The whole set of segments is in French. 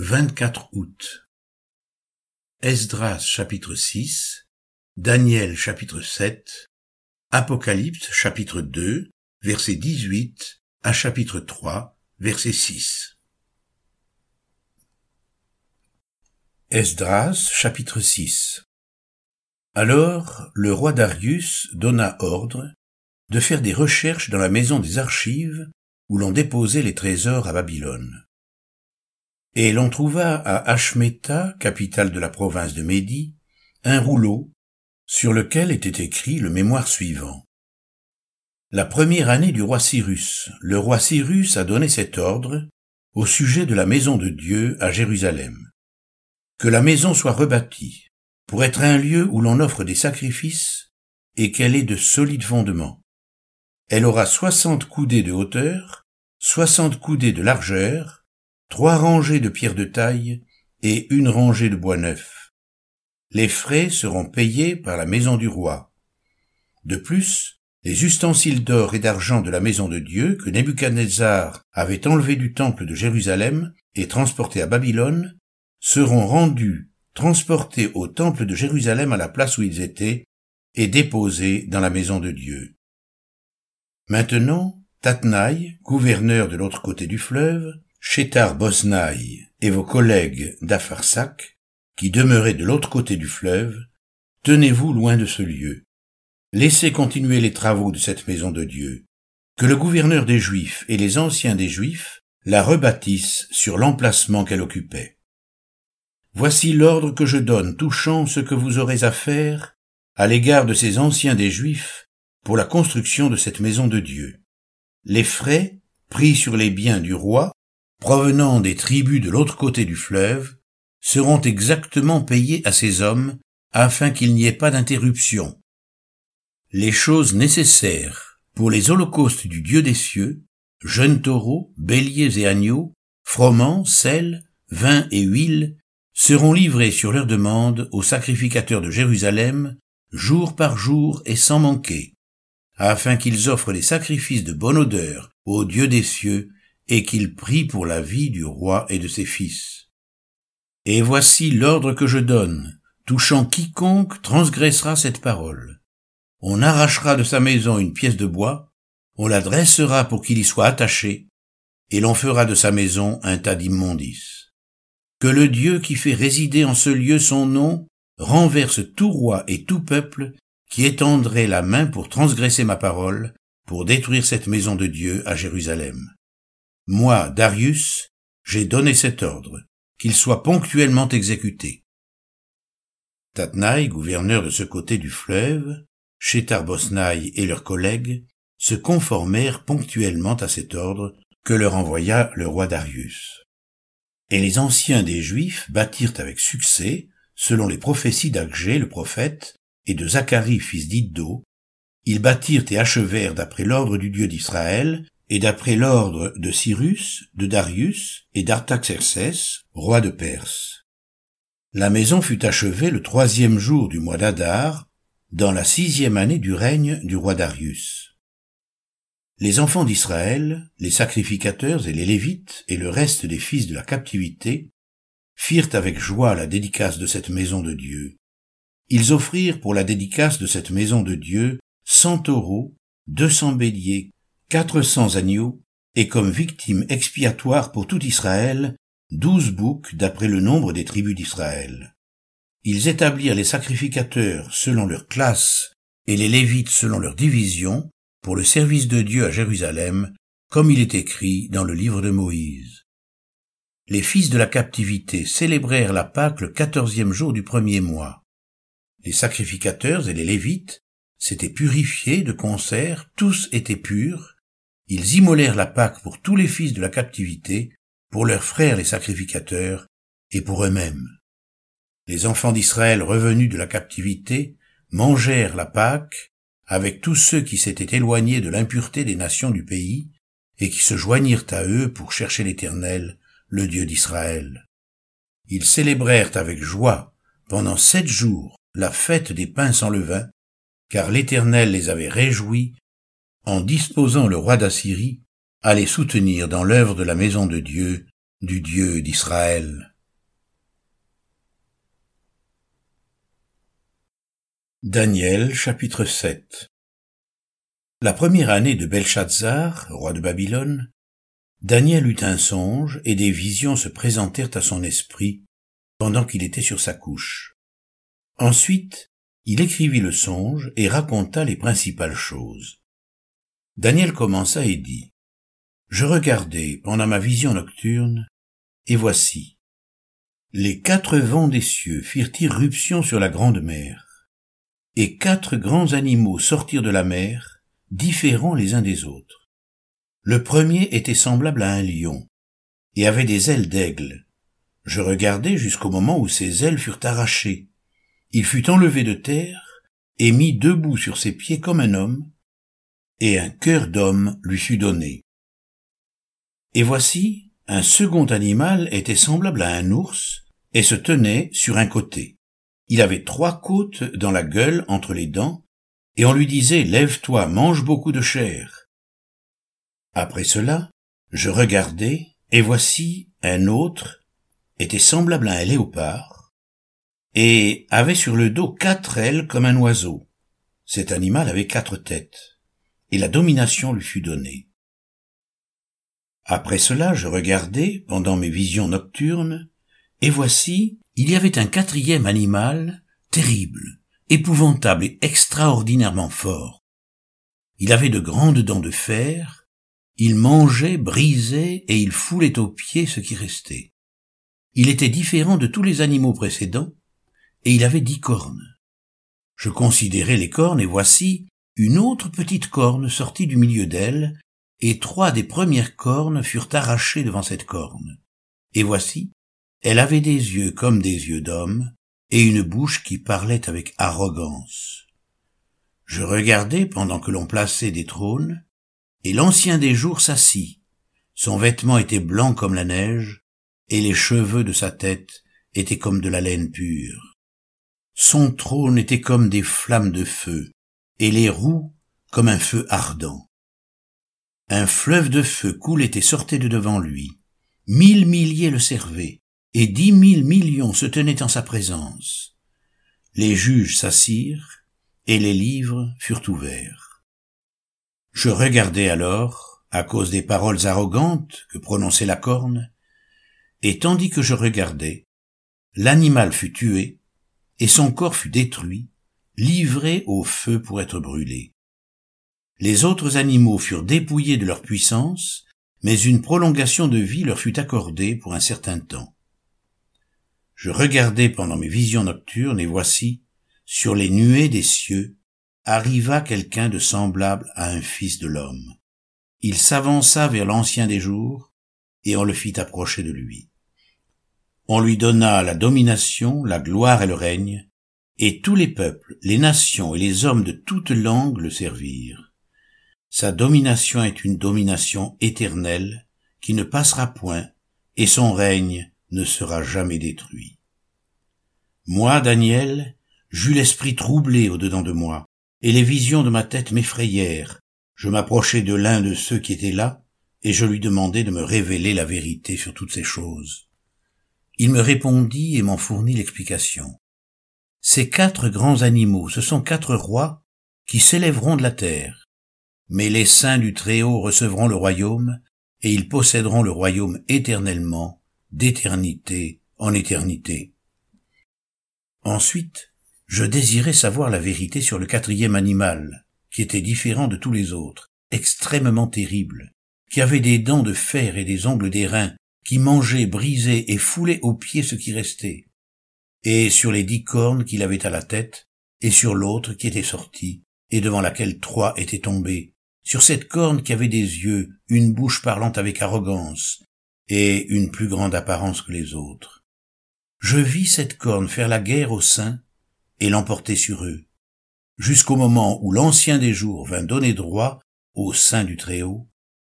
24 août. Esdras chapitre 6, Daniel chapitre 7, Apocalypse chapitre 2, verset 18 à chapitre 3, verset 6. Esdras chapitre 6 Alors le roi Darius donna ordre de faire des recherches dans la maison des archives où l'on déposait les trésors à Babylone. Et l'on trouva à Ashmeta, capitale de la province de Médie, un rouleau sur lequel était écrit le mémoire suivant. La première année du roi Cyrus, le roi Cyrus a donné cet ordre au sujet de la maison de Dieu à Jérusalem. Que la maison soit rebâtie pour être un lieu où l'on offre des sacrifices et qu'elle ait de solides fondements. Elle aura soixante coudées de hauteur, soixante coudées de largeur, trois rangées de pierres de taille et une rangée de bois neuf. Les frais seront payés par la maison du roi. De plus, les ustensiles d'or et d'argent de la maison de Dieu que Nebuchadnezzar avait enlevés du temple de Jérusalem et transportés à Babylone seront rendus, transportés au temple de Jérusalem à la place où ils étaient et déposés dans la maison de Dieu. Maintenant, Tatnaï, gouverneur de l'autre côté du fleuve, Chétar Bosnaï et vos collègues d'Afarsac, qui demeuraient de l'autre côté du fleuve, tenez-vous loin de ce lieu. Laissez continuer les travaux de cette maison de Dieu. Que le gouverneur des Juifs et les anciens des Juifs la rebâtissent sur l'emplacement qu'elle occupait. Voici l'ordre que je donne touchant ce que vous aurez à faire à l'égard de ces anciens des Juifs pour la construction de cette maison de Dieu. Les frais pris sur les biens du roi provenant des tribus de l'autre côté du fleuve, seront exactement payés à ces hommes afin qu'il n'y ait pas d'interruption. Les choses nécessaires pour les holocaustes du Dieu des cieux, jeunes taureaux, béliers et agneaux, froment, sel, vin et huile, seront livrés sur leur demande aux sacrificateurs de Jérusalem, jour par jour et sans manquer, afin qu'ils offrent des sacrifices de bonne odeur au Dieu des cieux et qu'il prie pour la vie du roi et de ses fils. Et voici l'ordre que je donne, touchant quiconque transgressera cette parole. On arrachera de sa maison une pièce de bois, on la dressera pour qu'il y soit attaché, et l'on fera de sa maison un tas d'immondices. Que le Dieu qui fait résider en ce lieu son nom renverse tout roi et tout peuple qui étendrait la main pour transgresser ma parole, pour détruire cette maison de Dieu à Jérusalem. Moi, Darius, j'ai donné cet ordre, qu'il soit ponctuellement exécuté. Tatnaï, gouverneur de ce côté du fleuve, Chétar Bosnaï et leurs collègues se conformèrent ponctuellement à cet ordre que leur envoya le roi Darius. Et les anciens des Juifs bâtirent avec succès, selon les prophéties d'Agé le prophète et de Zacharie fils d'Iddo, ils bâtirent et achevèrent d'après l'ordre du Dieu d'Israël et d'après l'ordre de Cyrus, de Darius et d'Artaxerxès, roi de Perse. La maison fut achevée le troisième jour du mois d'Adar, dans la sixième année du règne du roi Darius. Les enfants d'Israël, les sacrificateurs et les Lévites et le reste des fils de la captivité firent avec joie la dédicace de cette maison de Dieu. Ils offrirent pour la dédicace de cette maison de Dieu cent taureaux, deux cents béliers, quatre cents agneaux, et comme victime expiatoire pour tout Israël, douze boucs d'après le nombre des tribus d'Israël. Ils établirent les sacrificateurs selon leur classe et les Lévites selon leur division pour le service de Dieu à Jérusalem, comme il est écrit dans le livre de Moïse. Les fils de la captivité célébrèrent la Pâque le quatorzième jour du premier mois. Les sacrificateurs et les Lévites s'étaient purifiés de concert, tous étaient purs, ils immolèrent la Pâque pour tous les fils de la captivité, pour leurs frères les sacrificateurs, et pour eux-mêmes. Les enfants d'Israël revenus de la captivité mangèrent la Pâque avec tous ceux qui s'étaient éloignés de l'impureté des nations du pays, et qui se joignirent à eux pour chercher l'Éternel, le Dieu d'Israël. Ils célébrèrent avec joie pendant sept jours la fête des pains sans levain, car l'Éternel les avait réjouis en disposant le roi d'Assyrie à les soutenir dans l'œuvre de la maison de Dieu du Dieu d'Israël. Daniel chapitre 7 La première année de Belshazzar, roi de Babylone, Daniel eut un songe et des visions se présentèrent à son esprit pendant qu'il était sur sa couche. Ensuite, il écrivit le songe et raconta les principales choses. Daniel commença et dit, Je regardai pendant ma vision nocturne, et voici, les quatre vents des cieux firent irruption sur la grande mer et quatre grands animaux sortirent de la mer, différents les uns des autres. Le premier était semblable à un lion, et avait des ailes d'aigle. Je regardai jusqu'au moment où ses ailes furent arrachées. Il fut enlevé de terre, et mis debout sur ses pieds comme un homme, et un cœur d'homme lui fut donné. Et voici, un second animal était semblable à un ours, et se tenait sur un côté. Il avait trois côtes dans la gueule entre les dents, et on lui disait Lève-toi, mange beaucoup de chair. Après cela, je regardai, et voici un autre était semblable à un léopard, et avait sur le dos quatre ailes comme un oiseau. Cet animal avait quatre têtes, et la domination lui fut donnée. Après cela, je regardai, pendant mes visions nocturnes, et voici il y avait un quatrième animal terrible, épouvantable et extraordinairement fort. Il avait de grandes dents de fer, il mangeait, brisait et il foulait aux pieds ce qui restait. Il était différent de tous les animaux précédents, et il avait dix cornes. Je considérai les cornes, et voici une autre petite corne sortie du milieu d'elle, et trois des premières cornes furent arrachées devant cette corne. Et voici, elle avait des yeux comme des yeux d'homme, et une bouche qui parlait avec arrogance. Je regardais pendant que l'on plaçait des trônes, et l'ancien des jours s'assit. Son vêtement était blanc comme la neige, et les cheveux de sa tête étaient comme de la laine pure. Son trône était comme des flammes de feu, et les roues comme un feu ardent. Un fleuve de feu coulait et sortait de devant lui. Mille milliers le servaient, et dix mille millions se tenaient en sa présence. Les juges s'assirent, et les livres furent ouverts. Je regardai alors, à cause des paroles arrogantes que prononçait la corne, et tandis que je regardais, l'animal fut tué, et son corps fut détruit, livré au feu pour être brûlé. Les autres animaux furent dépouillés de leur puissance, mais une prolongation de vie leur fut accordée pour un certain temps. Je regardai pendant mes visions nocturnes, et voici, sur les nuées des cieux, arriva quelqu'un de semblable à un fils de l'homme. Il s'avança vers l'ancien des jours, et on le fit approcher de lui. On lui donna la domination, la gloire et le règne, et tous les peuples, les nations et les hommes de toutes langues le servirent. Sa domination est une domination éternelle, qui ne passera point, et son règne ne sera jamais détruit. Moi, Daniel, j'eus l'esprit troublé au-dedans de moi, et les visions de ma tête m'effrayèrent. Je m'approchai de l'un de ceux qui étaient là, et je lui demandai de me révéler la vérité sur toutes ces choses. Il me répondit et m'en fournit l'explication. Ces quatre grands animaux, ce sont quatre rois qui s'élèveront de la terre. Mais les saints du Très-Haut recevront le royaume, et ils posséderont le royaume éternellement, d'éternité en éternité. Ensuite, je désirais savoir la vérité sur le quatrième animal, qui était différent de tous les autres, extrêmement terrible, qui avait des dents de fer et des ongles d'airain, qui mangeait, brisait et foulait aux pieds ce qui restait, et sur les dix cornes qu'il avait à la tête, et sur l'autre qui était sortie, et devant laquelle trois étaient tombés, sur cette corne qui avait des yeux, une bouche parlant avec arrogance, et une plus grande apparence que les autres. Je vis cette corne faire la guerre aux saints et l'emporter sur eux, jusqu'au moment où l'ancien des jours vint donner droit aux saints du Très-Haut,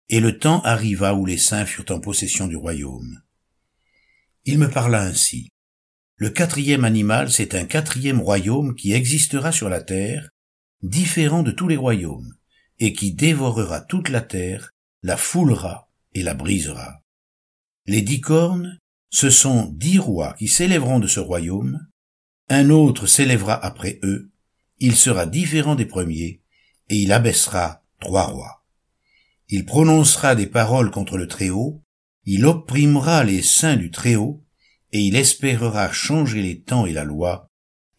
et le temps arriva où les saints furent en possession du royaume. Il me parla ainsi. Le quatrième animal, c'est un quatrième royaume qui existera sur la terre, différent de tous les royaumes, et qui dévorera toute la terre, la foulera et la brisera. Les dix cornes, ce sont dix rois qui s'élèveront de ce royaume, un autre s'élèvera après eux, il sera différent des premiers, et il abaissera trois rois. Il prononcera des paroles contre le Très-Haut, il opprimera les saints du Très-Haut, et il espérera changer les temps et la loi,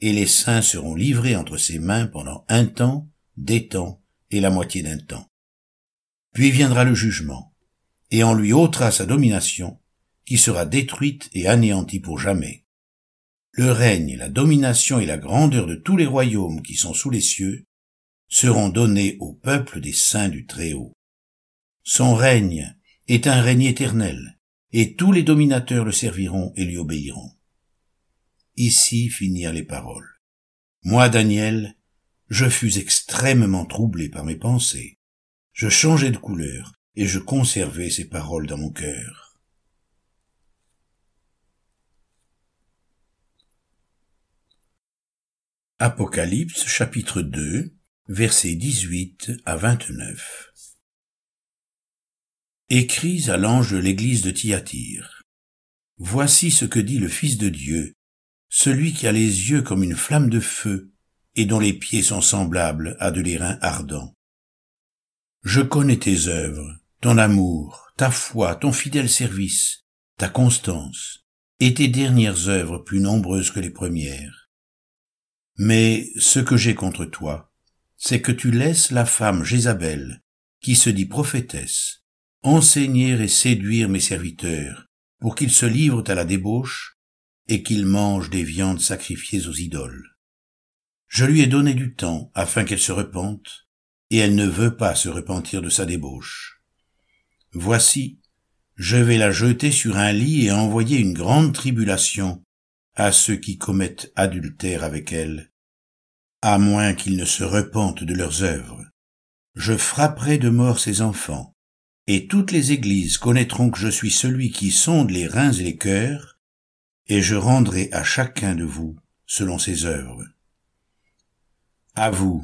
et les saints seront livrés entre ses mains pendant un temps, des temps et la moitié d'un temps. Puis viendra le jugement, et on lui ôtera sa domination, qui sera détruite et anéantie pour jamais. Le règne, la domination et la grandeur de tous les royaumes qui sont sous les cieux seront donnés au peuple des saints du Très-Haut. Son règne est un règne éternel, et tous les dominateurs le serviront et lui obéiront. Ici finirent les paroles. Moi, Daniel, je fus extrêmement troublé par mes pensées. Je changeai de couleur, et je conservai ces paroles dans mon cœur. Apocalypse chapitre 2 versets 18 à 29 Écris à l'ange de l'église de Thyatire. Voici ce que dit le Fils de Dieu, celui qui a les yeux comme une flamme de feu et dont les pieds sont semblables à de l'airain ardent. Je connais tes œuvres, ton amour, ta foi, ton fidèle service, ta constance, et tes dernières œuvres plus nombreuses que les premières. Mais ce que j'ai contre toi, c'est que tu laisses la femme Jézabel, qui se dit prophétesse, enseigner et séduire mes serviteurs, pour qu'ils se livrent à la débauche et qu'ils mangent des viandes sacrifiées aux idoles. Je lui ai donné du temps afin qu'elle se repente, et elle ne veut pas se repentir de sa débauche. Voici, je vais la jeter sur un lit et envoyer une grande tribulation à ceux qui commettent adultère avec elle, à moins qu'ils ne se repentent de leurs œuvres. Je frapperai de mort ses enfants, et toutes les églises connaîtront que je suis celui qui sonde les reins et les cœurs, et je rendrai à chacun de vous selon ses œuvres. À vous,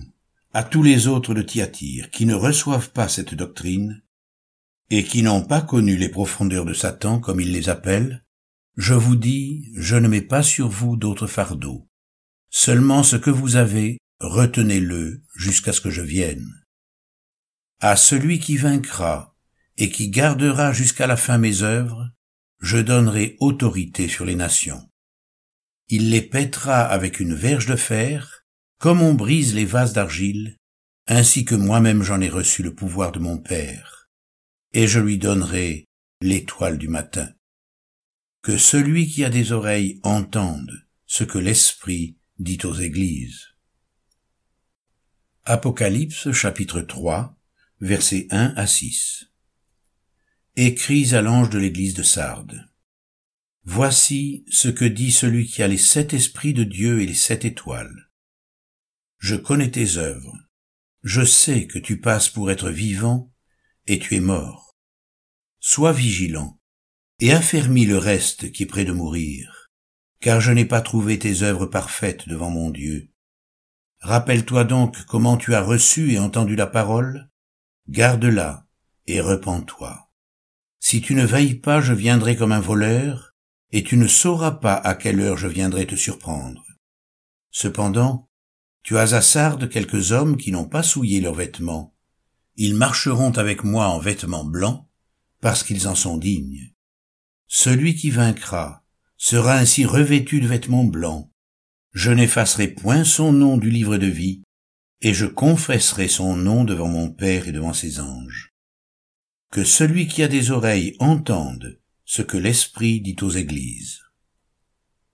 à tous les autres de Thyatire, qui ne reçoivent pas cette doctrine, et qui n'ont pas connu les profondeurs de Satan comme il les appelle, je vous dis, je ne mets pas sur vous d'autres fardeaux. Seulement ce que vous avez, retenez-le jusqu'à ce que je vienne. À celui qui vaincra et qui gardera jusqu'à la fin mes œuvres, je donnerai autorité sur les nations. Il les pètera avec une verge de fer, comme on brise les vases d'argile, ainsi que moi-même j'en ai reçu le pouvoir de mon Père, et je lui donnerai l'étoile du matin. Que celui qui a des oreilles entende ce que l'Esprit dit aux églises. Apocalypse chapitre 3 versets 1 à 6 Écris à l'ange de l'église de Sardes. Voici ce que dit celui qui a les sept esprits de Dieu et les sept étoiles. Je connais tes œuvres. Je sais que tu passes pour être vivant et tu es mort. Sois vigilant et affermis le reste qui est près de mourir, car je n'ai pas trouvé tes œuvres parfaites devant mon Dieu. Rappelle-toi donc comment tu as reçu et entendu la parole, garde-la et repens-toi. Si tu ne veilles pas, je viendrai comme un voleur, et tu ne sauras pas à quelle heure je viendrai te surprendre. Cependant, tu as à Sardes quelques hommes qui n'ont pas souillé leurs vêtements. Ils marcheront avec moi en vêtements blancs, parce qu'ils en sont dignes. Celui qui vaincra sera ainsi revêtu de vêtements blancs. Je n'effacerai point son nom du livre de vie, et je confesserai son nom devant mon Père et devant ses anges que celui qui a des oreilles entende ce que l'Esprit dit aux églises.